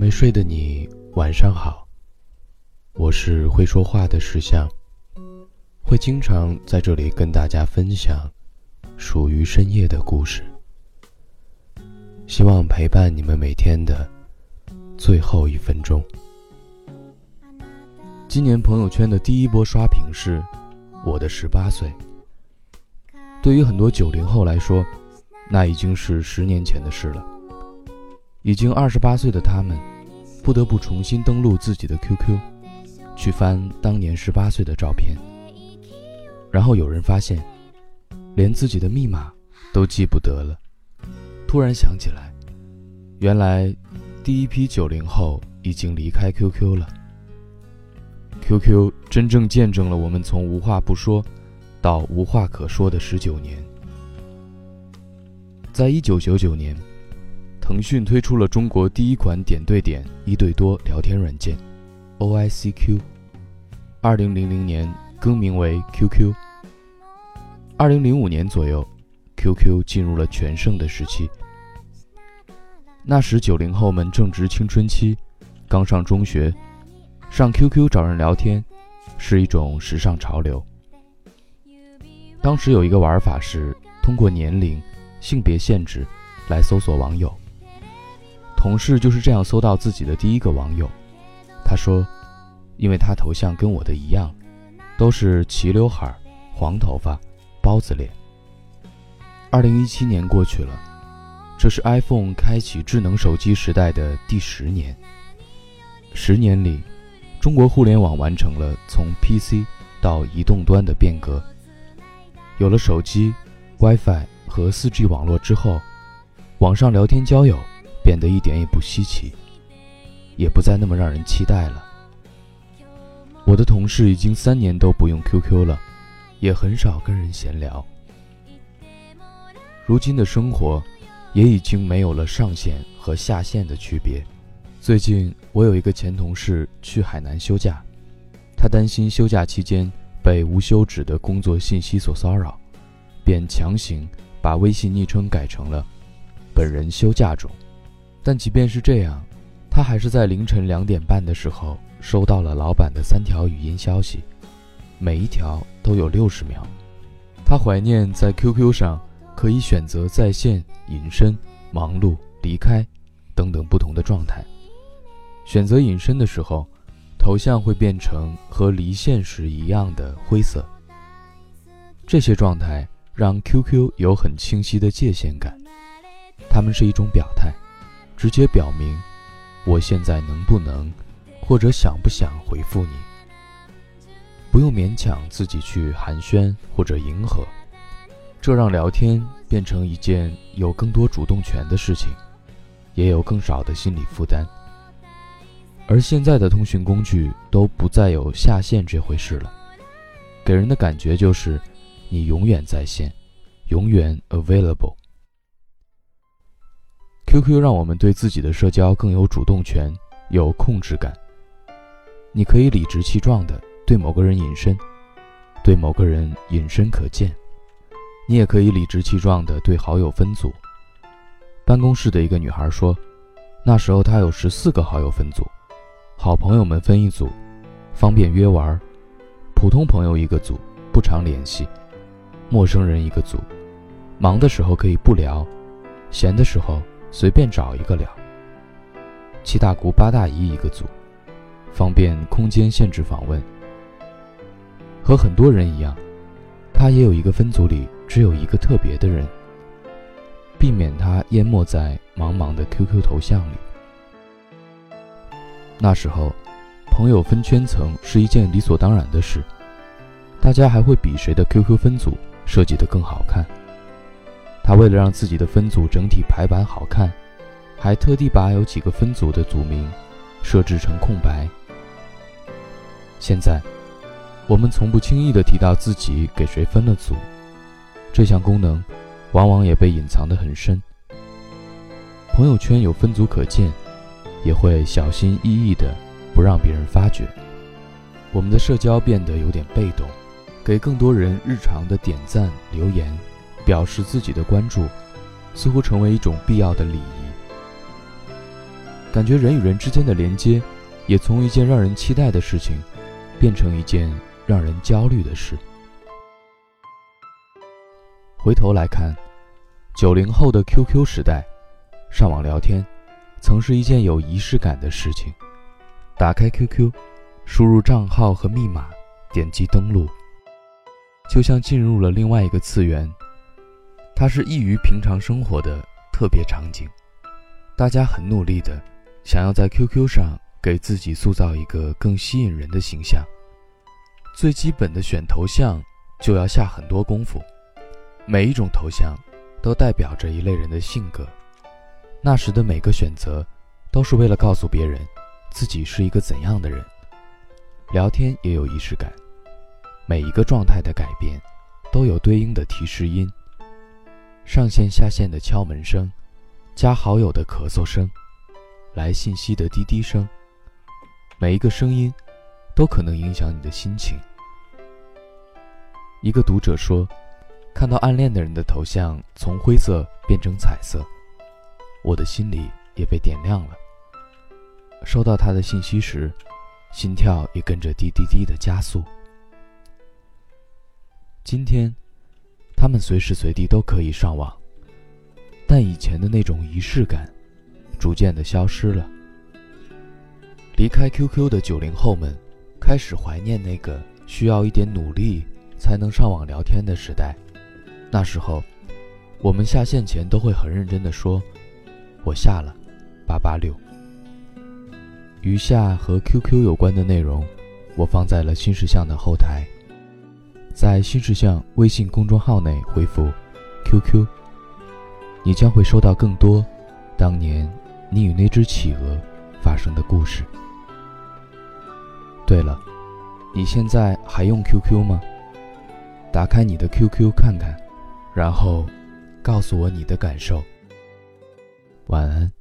没睡的你，晚上好。我是会说话的石像，会经常在这里跟大家分享属于深夜的故事，希望陪伴你们每天的最后一分钟。今年朋友圈的第一波刷屏是我的十八岁，对于很多九零后来说，那已经是十年前的事了。已经二十八岁的他们，不得不重新登录自己的 QQ，去翻当年十八岁的照片。然后有人发现，连自己的密码都记不得了。突然想起来，原来第一批九零后已经离开 QQ 了。QQ 真正见证了我们从无话不说到无话可说的十九年。在一九九九年。腾讯推出了中国第一款点对点、一对多聊天软件，OICQ。二零零零年更名为 QQ。二零零五年左右，QQ 进入了全盛的时期。那时九零后们正值青春期，刚上中学，上 QQ 找人聊天是一种时尚潮流。当时有一个玩法是通过年龄、性别限制来搜索网友。同事就是这样搜到自己的第一个网友，他说：“因为他头像跟我的一样，都是齐刘海、黄头发、包子脸。”二零一七年过去了，这是 iPhone 开启智能手机时代的第十年。十年里，中国互联网完成了从 PC 到移动端的变革。有了手机、WiFi 和 4G 网络之后，网上聊天交友。变得一点也不稀奇，也不再那么让人期待了。我的同事已经三年都不用 QQ 了，也很少跟人闲聊。如今的生活，也已经没有了上线和下线的区别。最近，我有一个前同事去海南休假，他担心休假期间被无休止的工作信息所骚扰，便强行把微信昵称改成了“本人休假中”。但即便是这样，他还是在凌晨两点半的时候收到了老板的三条语音消息，每一条都有六十秒。他怀念在 QQ 上可以选择在线、隐身、忙碌、离开等等不同的状态。选择隐身的时候，头像会变成和离线时一样的灰色。这些状态让 QQ 有很清晰的界限感，它们是一种表态。直接表明，我现在能不能，或者想不想回复你？不用勉强自己去寒暄或者迎合，这让聊天变成一件有更多主动权的事情，也有更少的心理负担。而现在的通讯工具都不再有下线这回事了，给人的感觉就是你永远在线，永远 available。QQ 让我们对自己的社交更有主动权、有控制感。你可以理直气壮地对某个人隐身，对某个人隐身可见；你也可以理直气壮地对好友分组。办公室的一个女孩说，那时候她有十四个好友分组，好朋友们分一组，方便约玩；普通朋友一个组，不常联系；陌生人一个组，忙的时候可以不聊，闲的时候。随便找一个聊。七大姑八大姨一个组，方便空间限制访问。和很多人一样，他也有一个分组里只有一个特别的人，避免他淹没在茫茫的 QQ 头像里。那时候，朋友分圈层是一件理所当然的事，大家还会比谁的 QQ 分组设计得更好看。他为了让自己的分组整体排版好看，还特地把有几个分组的组名设置成空白。现在，我们从不轻易地提到自己给谁分了组，这项功能往往也被隐藏得很深。朋友圈有分组可见，也会小心翼翼地不让别人发觉。我们的社交变得有点被动，给更多人日常的点赞留言。表示自己的关注，似乎成为一种必要的礼仪。感觉人与人之间的连接，也从一件让人期待的事情，变成一件让人焦虑的事。回头来看，九零后的 QQ 时代，上网聊天，曾是一件有仪式感的事情。打开 QQ，输入账号和密码，点击登录，就像进入了另外一个次元。它是异于平常生活的特别场景。大家很努力的想要在 QQ 上给自己塑造一个更吸引人的形象。最基本的选头像就要下很多功夫，每一种头像都代表着一类人的性格。那时的每个选择，都是为了告诉别人。自己是一个怎样的人？聊天也有仪式感，每一个状态的改变，都有对应的提示音。上线下线的敲门声，加好友的咳嗽声，来信息的滴滴声，每一个声音，都可能影响你的心情。一个读者说，看到暗恋的人的头像从灰色变成彩色，我的心里也被点亮了。收到他的信息时，心跳也跟着滴滴滴的加速。今天，他们随时随地都可以上网，但以前的那种仪式感，逐渐的消失了。离开 QQ 的九零后们，开始怀念那个需要一点努力才能上网聊天的时代。那时候，我们下线前都会很认真的说：“我下了，八八六。”余下和 QQ 有关的内容，我放在了新事项的后台。在新事项微信公众号内回复 “QQ”，你将会收到更多当年你与那只企鹅发生的故事。对了，你现在还用 QQ 吗？打开你的 QQ 看看，然后告诉我你的感受。晚安。